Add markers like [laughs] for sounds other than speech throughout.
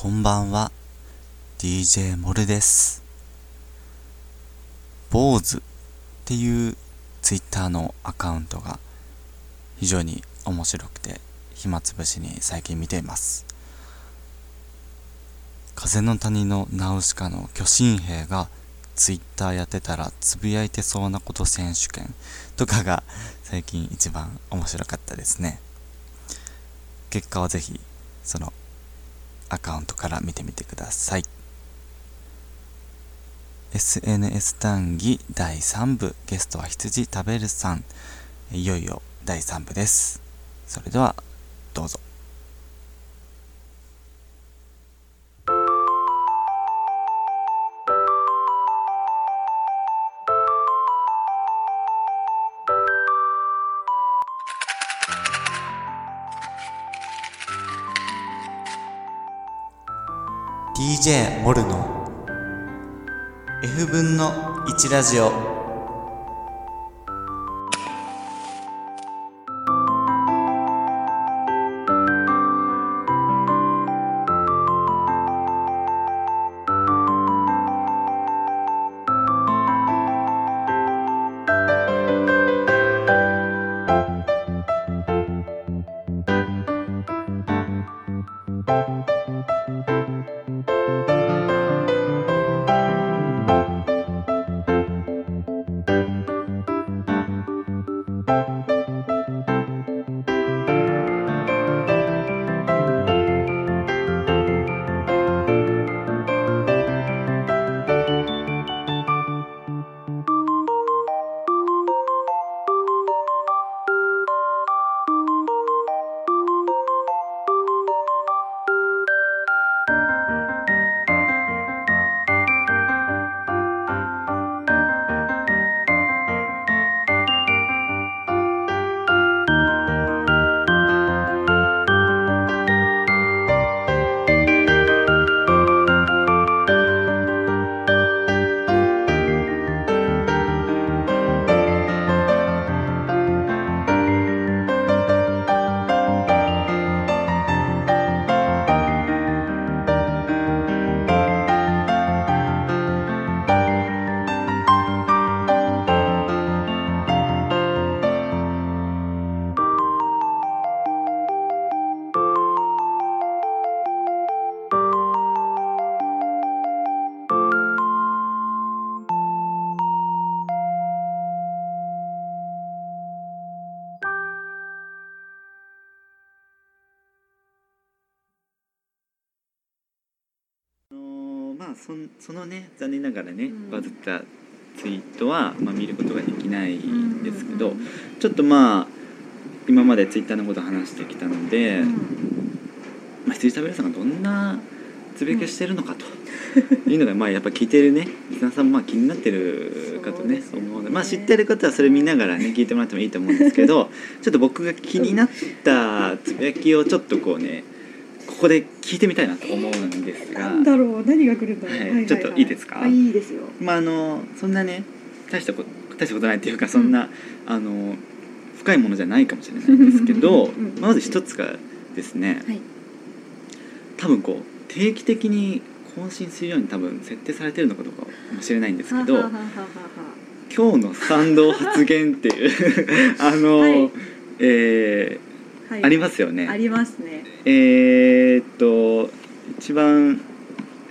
こんばんは。DJ モルです。坊主っていうツイッターのアカウントが非常に面白くて暇つぶしに最近見ています。風の谷のナウシカの巨神兵がツイッターやってたらつぶやいてそうなこと選手権とかが最近一番面白かったですね。結果はぜひそのアカウントから見てみてください。SNS 談義第3部。ゲストは羊食べるさん。いよいよ第3部です。それではどうぞ。モルの。F 分の1ラジオ。まあそんそのね残念ながらね、うん。バズったツイートは、まあ、見ることができないんですけど、うん。うんちょっとまあ今までツイッターのことを話してきたので、うん。まあ、羊食べるさんがどんなつぶやきをしてるのかと [laughs] いうのがまあやっぱ聞いてるねリスナーさんもまあ気になってるかとねね。思うのでまあ知ってる方はそれ見ながらね聞いてもらってもいいと思うんですけどちょっと僕が気になったつぶやきをちょっとこうねここで聞いてみたいなと思うんですが。なんだろう何が来るんだろう、はいちょっといいですか？あいいですよ。まああのそんなね大したこと大したことないっていうかそんな、あの深いものじゃないかもしれないんですけどうんうんまず一つがですねはい。多分こう定期的に更新するように多分設定されてるのかどうかもしれないんですけどははははは。今日の賛同発言っていう [laughs] あの、はい。えーはい。ありますよあね。りますね。えーっと一番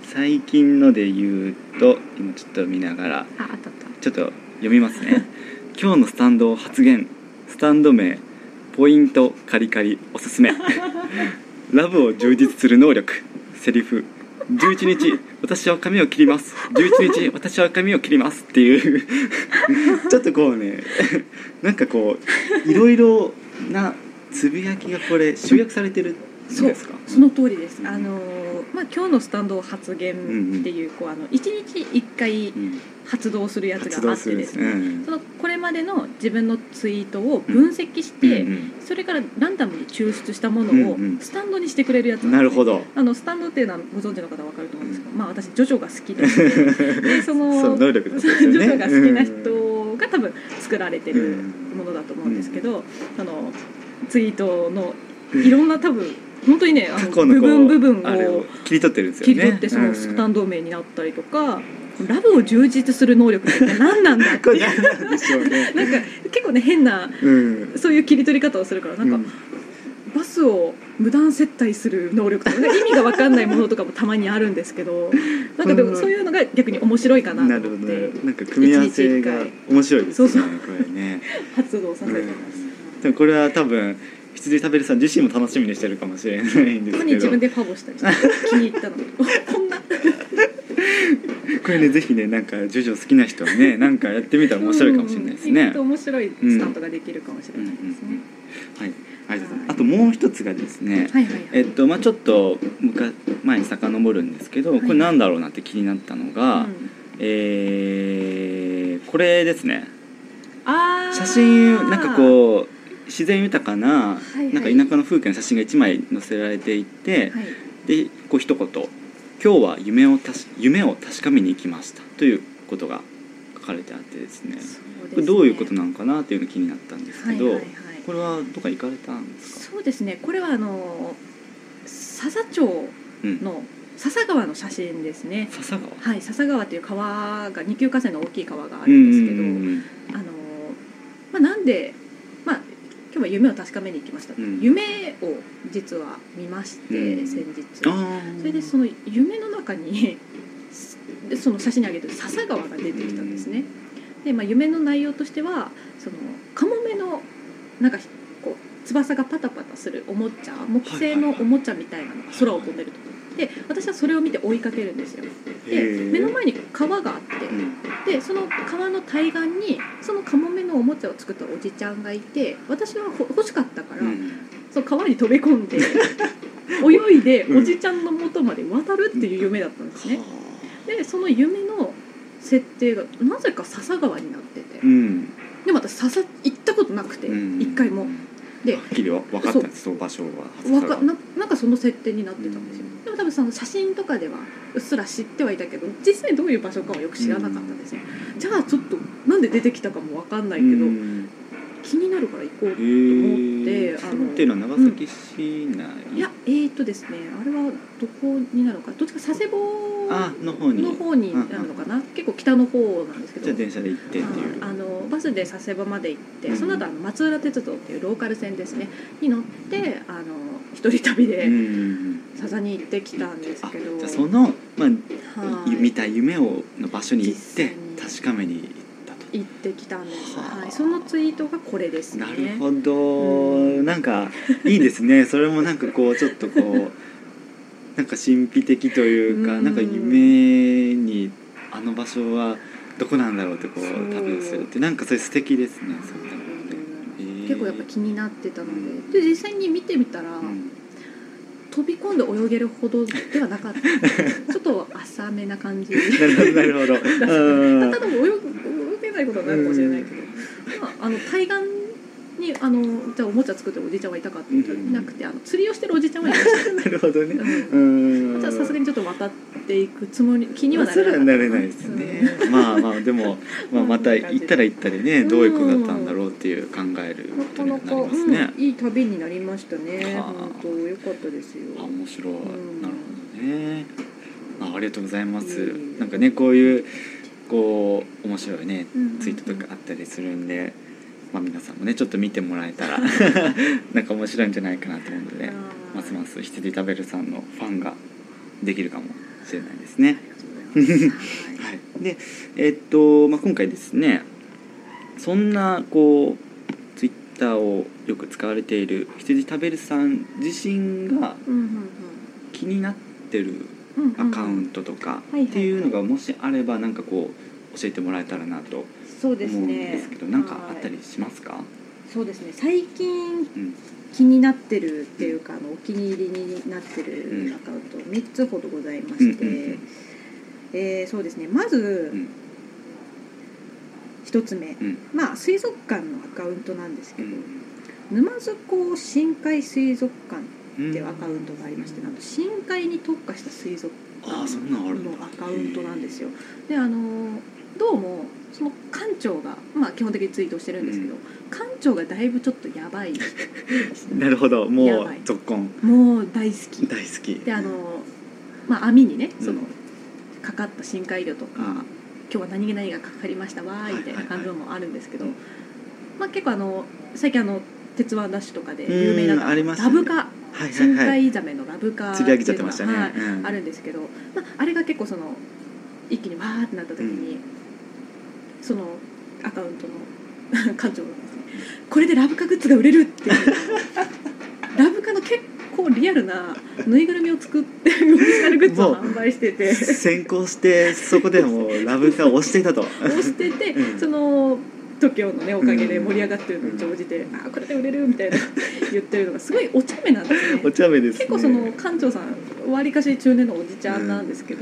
最近ので言うと今ちょっと見ながらちょっと読みますね。[laughs] 今日のスタンド発言。スタンド名ポイントカリカリおすすめ。[laughs] ラブを充実する能力。セリフ。11日私は髪を切ります。11日私は髪を切ります。っていう。[laughs] ちょっとこうねなんかこういろいろなつぶやきがこれ集約されてるんそうですか？その通りです。あのーまあ今日のスタンド発言っていうこうあの一日一回うん。発動するやつ発があってでね。ねそのこれまでの自分のツイートを分析して、うんそれからランダムに抽出したものをスタンドにしてくれるやつ。うんなるほど。あのスタンドっていうのはご存知の方は分かると思うんですけど、まあ私ジョジョが好きで。[laughs] でそのそう能力のことジョジョが好きな人が多分作られてるうん。ものだと思うんですけど、あのツイートのいろんな多分本当にねあの部分部分をを切り取ってるんですよね。切り取ってそのスタンド名になったりとか、ラブを充実する能力って何なんだって [laughs] なんでしょうね。[laughs] なんか結構ね変なうん。そういう切り取り方をするからなんか、うん。バスを無断接待する能力とか、ね、意味が分かんないものとかもたまにあるんですけどなんかでもそういうのが逆に面白いかななるほどと思ってねなんか組み合わせが面白いですねそうそう。これね。[laughs] 発動させてます。でもこれは多分羊食べるさん自身も楽しみにしてるかもしれないんですけど。に自分でファボしたりして気に入ったのおこんなこれねぜひねなんかジョジョ好きな人はね [laughs] なんかやってみたら面白いかもしれないですね。うん。うん。意外と面白いスタートができるかもしれないですね、はいありがとうございますあともう一つがですねはいはいはいえっとまあちょっと昔前に遡るん。ですけどはいこれなん。だろうなって気になったのが、うん。えーこれですね写真なん。かこう自然豊かな,、なんか田舎の風景の写真が1枚載せられていて、はい。でこう一言「今日は夢をたし夢を確かめに行きました」ということが書かれてあってですね。これどういうことなのかなっていうのが気になったんですけど、はいはいはい。これはどっか行かれたんですか？そうですね。これはあの笹町うん。の笹川の写真ですね。笹川？はい笹川という川が二級河川の大きい川があるんですけど、うんあのまあなんでまあ今日は夢を確かめに行きました、うん。夢を実は見まして、うん。先日。それでその夢の中に [laughs] でその写真に上げてる笹川が出てきたんですね。で、まあ、夢の内容としてはそのカモメのなんかこう翼がパタパタするおもちゃ木製のおもちゃみたいなのが空を飛んでると。で私はそれを見て追いかけるんですよ。で目の前に川があって、うん。でその川の対岸にそのカモメのおもちゃを作ったおじちゃんがいて私はほ欲しかったから、うん。その川に飛び込んで [laughs] 泳いでうん。おじちゃんの元まで渡るっていう夢だったんですね。でその夢の設定がなぜか笹川になってて。うん。でも私笹行ったことなくてうん。一回も。ではっきりわ分かったんですその場所は。わかななんかその設定になってたんですよでも多分その写真とかではうっすら知ってはいたけど実際どういう場所かはよく知らなかったんですね。じゃあちょっとなんで出てきたかもわかんないけどうん気になるから行こうへと思ってー。それっていうのは長崎市内、いやえー、とですねあれはどこになるのかどっちか佐世保あの方にの方に。なるのかな？結構北の方なんですけど。じゃあ電車で行ってっていう。あのバスで佐世保まで行って、うんその後あの松浦鉄道っていうローカル線ですねに乗ってあの一人旅でうん佐々に行ってきたんですあけど、じゃあその、まあはい。見た夢をの場所に行って確かめに行ってきたんです、はい、そのツイートがこれですね。なるほど、うなんかいいですね。[laughs] それもなんかこうちょっとこうなんか神秘的というか、うん。なんか夢にあの場所はどこなんだろうってこう旅をするってなんかそれ素敵ですね。そういうのってへー。結構やっぱ気になってたので。で実際に見てみたら、うん。飛び込んで泳げるほどではなかった。[laughs] ちょっと浅めな感じ。なるほどなるほど。[laughs] うん。ただ泳ないことはないかもしれないけど、まあ、あの対岸にあのじゃあおもちゃ作ってるおじいちゃんはいたかっていうといなくてあの釣りをしてるおじいちゃんはいました。[laughs] なるほどね。うん。うん。じゃあさすがにちょっと渡っていくつもり気にはなそれななれないですね、まあまあでも、[laughs] まあ、また行ったら行ったりねどういうことだったんだろうっていう考えるなことになりかなか、ますね、うん、いい旅になりましたね。はあ。本当良かったですよ。あ面白い、ん。なるほどね。あありがとうございます、なんかねこういうこう面白いねツイートとかあったりするんで、まあ、皆さんもねちょっと見てもらえたら [laughs] なんか面白いんじゃないかなと思うのでますます羊食べるさんのファンができるかもしれないですね。はい [laughs] はい、でえっと、まあ、今回ですねそんなこうツイッターをよく使われている羊食べるさん自身が気になってるアカウントとかっていうのがもしあればなんかこう教えてもらえたらなとそう思うんですけどなんかあったはいりしますか、そうですね。最近うん。気になってるっていうかあのお気に入りになってるアカウント3つほどございまして、うんうんうん。えーそうですね。まずうん。1つ目、うん。まあ水族館のアカウントなんですけど、うん。沼津港深海水族館うんっていうアカウントがありましてなんと深海に特化した水族ああそんなんあるんだ。のアカウントなんですよ。であのどうもその館長が、まあ、基本的にツイートしてるんですけど、館長がだいぶちょっとやばい。[laughs] なるほど。もうやばい。ぞっこんもう大好き。大好き。であの、まあ、網にねうん。その、かかった深海魚とか、うん。今日は何気何がかかりましたわーいみたいな感じのもあるんですけど、うん。まあ、結構あの最近あの「鉄腕ダッシュ」とかで有名なうんありますよね。ラブカ深はい海ザメのラブカ釣り上げちゃってましたね、はいうん。あるんですけど、まあ、あれが結構その一気にわーってなった時に、そのアカウントの [laughs] 館長がですねこれでラブカグッズが売れるっていう [laughs] ラブカの結構リアルなぬいぐるみを作ってオリジナルグッズを販売してて。先行してそこでもうラブカを押していたと。[laughs] 押してて、うん。その TOKIO のねおかげで盛り上がってるのに乗じて、あこれで売れるみたいな [laughs] 言ってるのがすごいお茶目なんですね。お茶目ですね。結構その館長さんわりかし中年のおじちゃんなんですけど、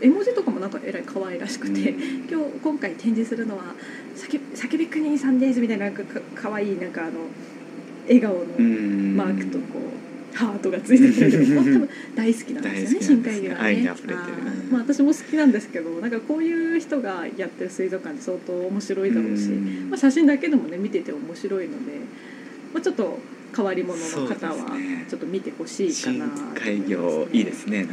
絵文字とかもなんかえらい可愛らしくて、うん。今日今回展示するのは「叫叫びくにさんです」みたいななんかかかわいいなんかあの笑顔のうん。マークとこうハートがついててもう多分大好きなんですよね深海魚がね。愛に溢れてるはいまあ、私も好きなんですけどなんかこういう人がやってる水族館って相当面白いだろうし、うん。まあ、写真だけでもね見てて面白いので、まあ、ちょっと変わり者の方はちょっと見てほしいか深な海魚いいですねはい。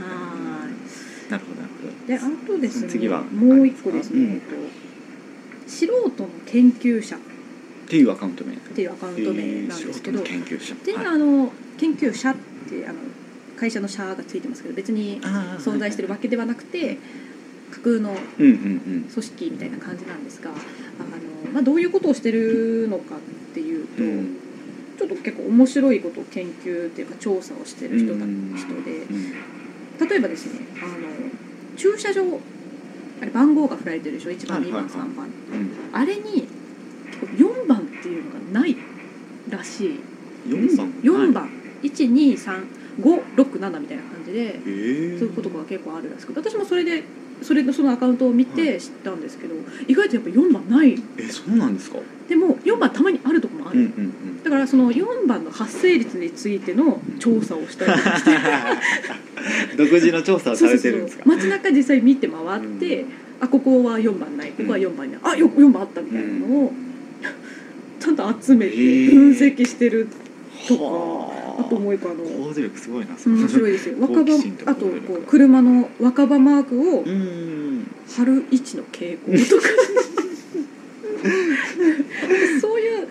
なるほどなるほど。であとですね次は？もう一個ですね、うん。えっと素人の研究者っっていうアカウント名ていうアカウント名なんですけど、えー研究者。で、はい。あの研究者ってあの会社の社がついてますけど別に存在してるわけではなくて架空の組織みたいな感じなんですがあの、まあ、どういうことをしてるのかっていうと、うん。ちょっと結構面白いことを研究っていうか調査をしてる人だうん人でうん例えばですねあの駐車場あれ番号が振られてるでしょ？1番2番はいはいはい。3番うん。あれに4番っていうのがないらしい。4番。4番。12356みたいな感じでそういうことが結構あるらしくて。私もそれでそれのそのアカウントを見て知ったんですけど、意外とやっぱ4番ない。えそうなんですか？でも4番たまにあるとこもある、うんうんうん。だからその4番の発生率についての調査をしたりして。[laughs] 独自の調査をされてるんですか？そう街中実際見て回って、あここは4番ない。ここは4番ない、あよ4番あったみたいなのを、ちゃんと集めて分析してるとかはあ。ともう一個あの行動力すごいな面白いですよ。[laughs] 若葉あとこう車の若葉マークをうん。貼る位置の傾向とか。[laughs] そういう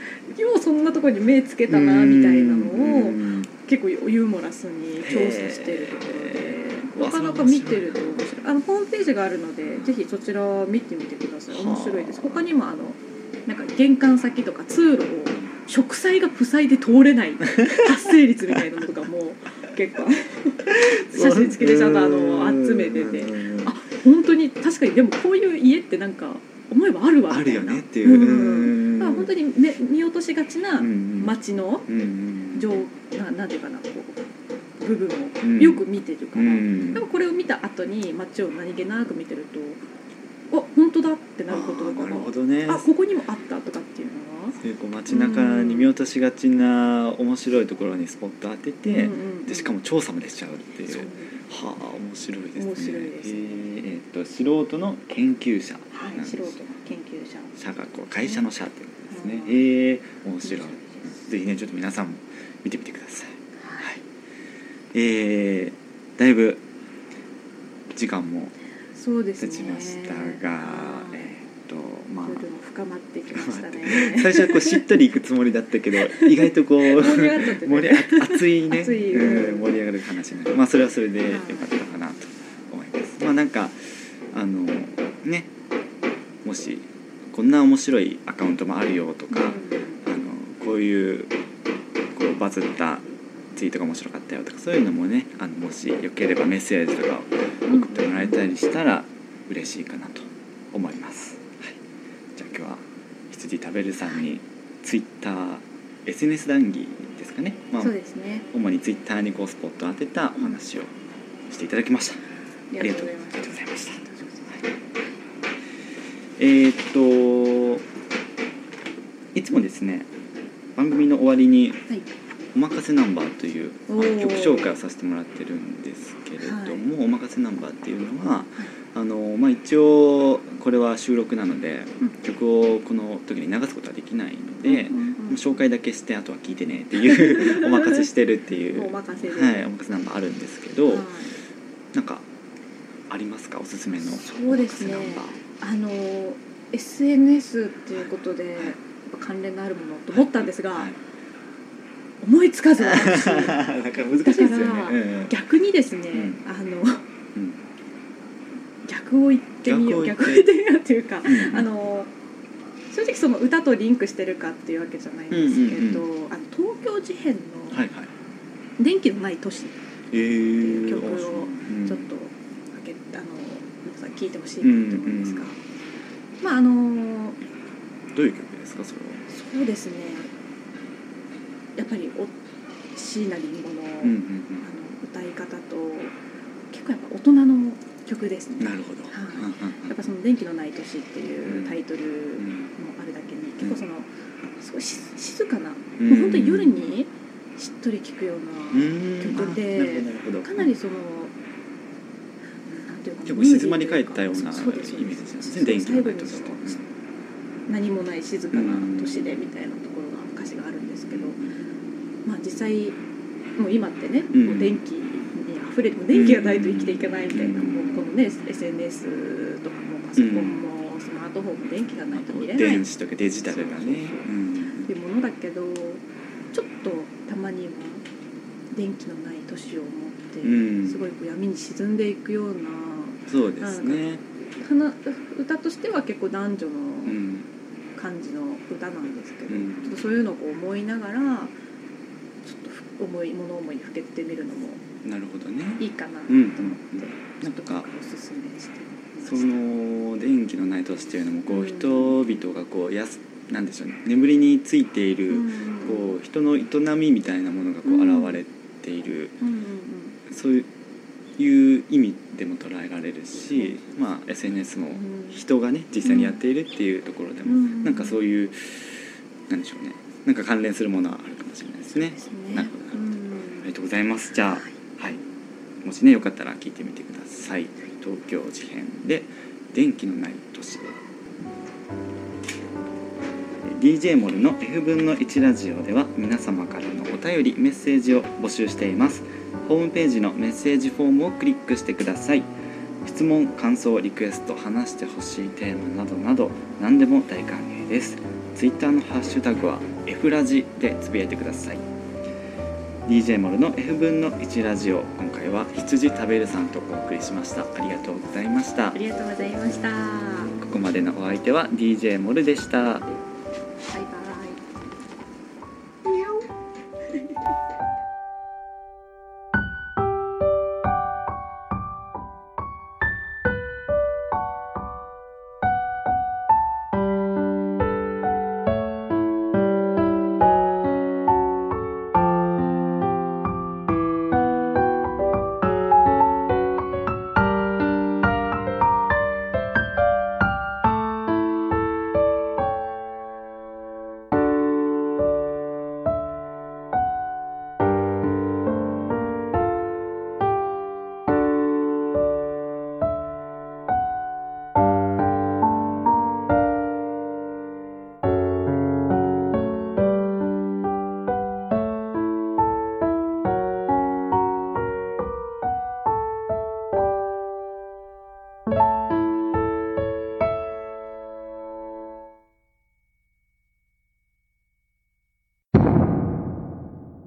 ようそんなところに目つけたなみたいなのをうん。結構ユーモラスに調査してるところでなかなか見てると面白い。あのホームページがあるのでぜひそちらを見てみてください。面白いです。他にもあのなんか玄関先とか通路を植栽が塞いで通れない発生率みたいなのとかも結構 [laughs] 写真付きでちゃんとあの集めてて。うん。あ本当に確かにでもこういう家ってなんか思えばあるわあるよみたいな。ねっていう。うん。だから本当にめ見落としがちなうん。街のうんうん上ななんていうかなこう部分うん。をよく見てるから、うん。でもこれを見た後に街を何気なく見てるとあ本当だってなることとかあーなるほがどね。あここにもあったとかっていうのは？そういうこう街中に見落としがちな面白いところにスポット当てて、うんうんうん。でしかも調査までしちゃうっていう。そう。はあ面白いですね。面白いですえーえーっと素人の研究者。はい、素人の研究者。社がこう会社の社っていうことですね、うん。ええ面白い。ぜひねちょっと皆さんも見てみてください。はい。えー、だいぶ時間もそうですね。経ちましたが、はいえーっとまあ深まってきましたね。最初はこうしっとりいくつもりだったけど意外とこう盛りね。盛りあ熱いね。うん盛り上がる話になるまあそれはそれでよかったかなと思います。まあなんかあのねもしこんな面白いアカウントもあるよとか、あのこういうこうバズったツイートが面白かったよとかそういうのもねあのもしよければメッセージとかを送ってもらえたりしたら嬉しいかなと思います、はい、じゃあ今日は羊食べるさんにツイッター SNS 談義ですかね、まあそう、ですね。主にツイッターにこうスポットを当てたお話をしていただきました、ありがとうございまありがとうござい。えー、っといつもですね番組の終わりにはい「おまかせナンバー」という曲紹介をさせてもらってるんですけれども「おまかせナンバー」っていうのは、あのまあ、一応これは収録なので、うん。曲をこの時に流すことはできないので、う紹介だけしてあとは聞いてねっていう [laughs] お任せしてるっていうお任せで、はい、お任せナンバーあるんですけど、はい。なんかありますか？おすすめのそうですね。お任せナンバーあの SNS っていうことでやっぱ関連のあるものと思ったんですが、はい思いつかず。私 [laughs] なんか難しいですよね。逆にですね、うん。あのうん。逆を言ってみよう逆を言ってみようっていうか、うんあの正直その歌とリンクしてるかっていうわけじゃないんですけど、うんあの東京事変のはいはい「電気のない都市」ってえー、いう曲をうん。ちょっとあの皆さん聞いてほしいなと思うんですが、まああのどういう曲ですかそれは？そうですねやっぱりお椎名林檎の,、あの歌い方と結構やっぱ大人の曲ですね。うんなるほど、はやっぱその「電気のない都市」っていうタイトルもうんあるだけに結構そのすごいし静かな、うん。もう本当に夜にしっとり聴くよううな、ん曲でかなりそのなんていうかな結構静まり返ったようなイメそうですージです。そうね最後にそのとして何もない静かな都市でみたいなところがあるんですけど、まあ実際もう今ってね、うん。もう電気に溢れて電気がないと生きていけないみたいな、うん。もうこのね SNS とかもパソコンもスマートフォンも電気がないと見れない。電子とかデジタルがねっていうものだけどちょっとたまには電気のない都市を思って、うん。すごいこう闇に沈んでいくようなそうですね。花歌としては結構男女のうん感じの歌なんですけど、うん。ちょっとそういうのをこう思いながらちょっとふ思い物思いにふけてみるのもなるほどね。いいかなと思って、うん。ちょっと今回おすすめしてそ。の電気のない都市っていうのもこううん。人々がこうやすなんでしょうね。眠りについているうん。こう人の営みみたいなものがこううん。現れている。うんうんうん。そういう意味でも捉えられるし、まあ、SNS もうん。人がね実際にやっているっていうところでも、うん。なんかそういうなんでしょうね。なんか関連するものはあるかもしれないですね。ですね。なるほど。ありがとうございます。じゃあ、はい。はい、もしねよかったら聞いてみてください。東京事変で電気のない都市で。DJ モルの F 分の1ラジオでは皆様からのお便りメッセージを募集していますホームページのメッセージフォームをクリックしてください。質問感想リクエスト話してほしいテーマなどなど何でも大歓迎です。ツイッターのハッシュタグは F ラジでつぶやいてください。DJ モルの F 分の1ラジオ。今回は羊食べるさんとお送りしました。ありがとうございました。ありがとうございました。ここまでのお相手は DJ モルでした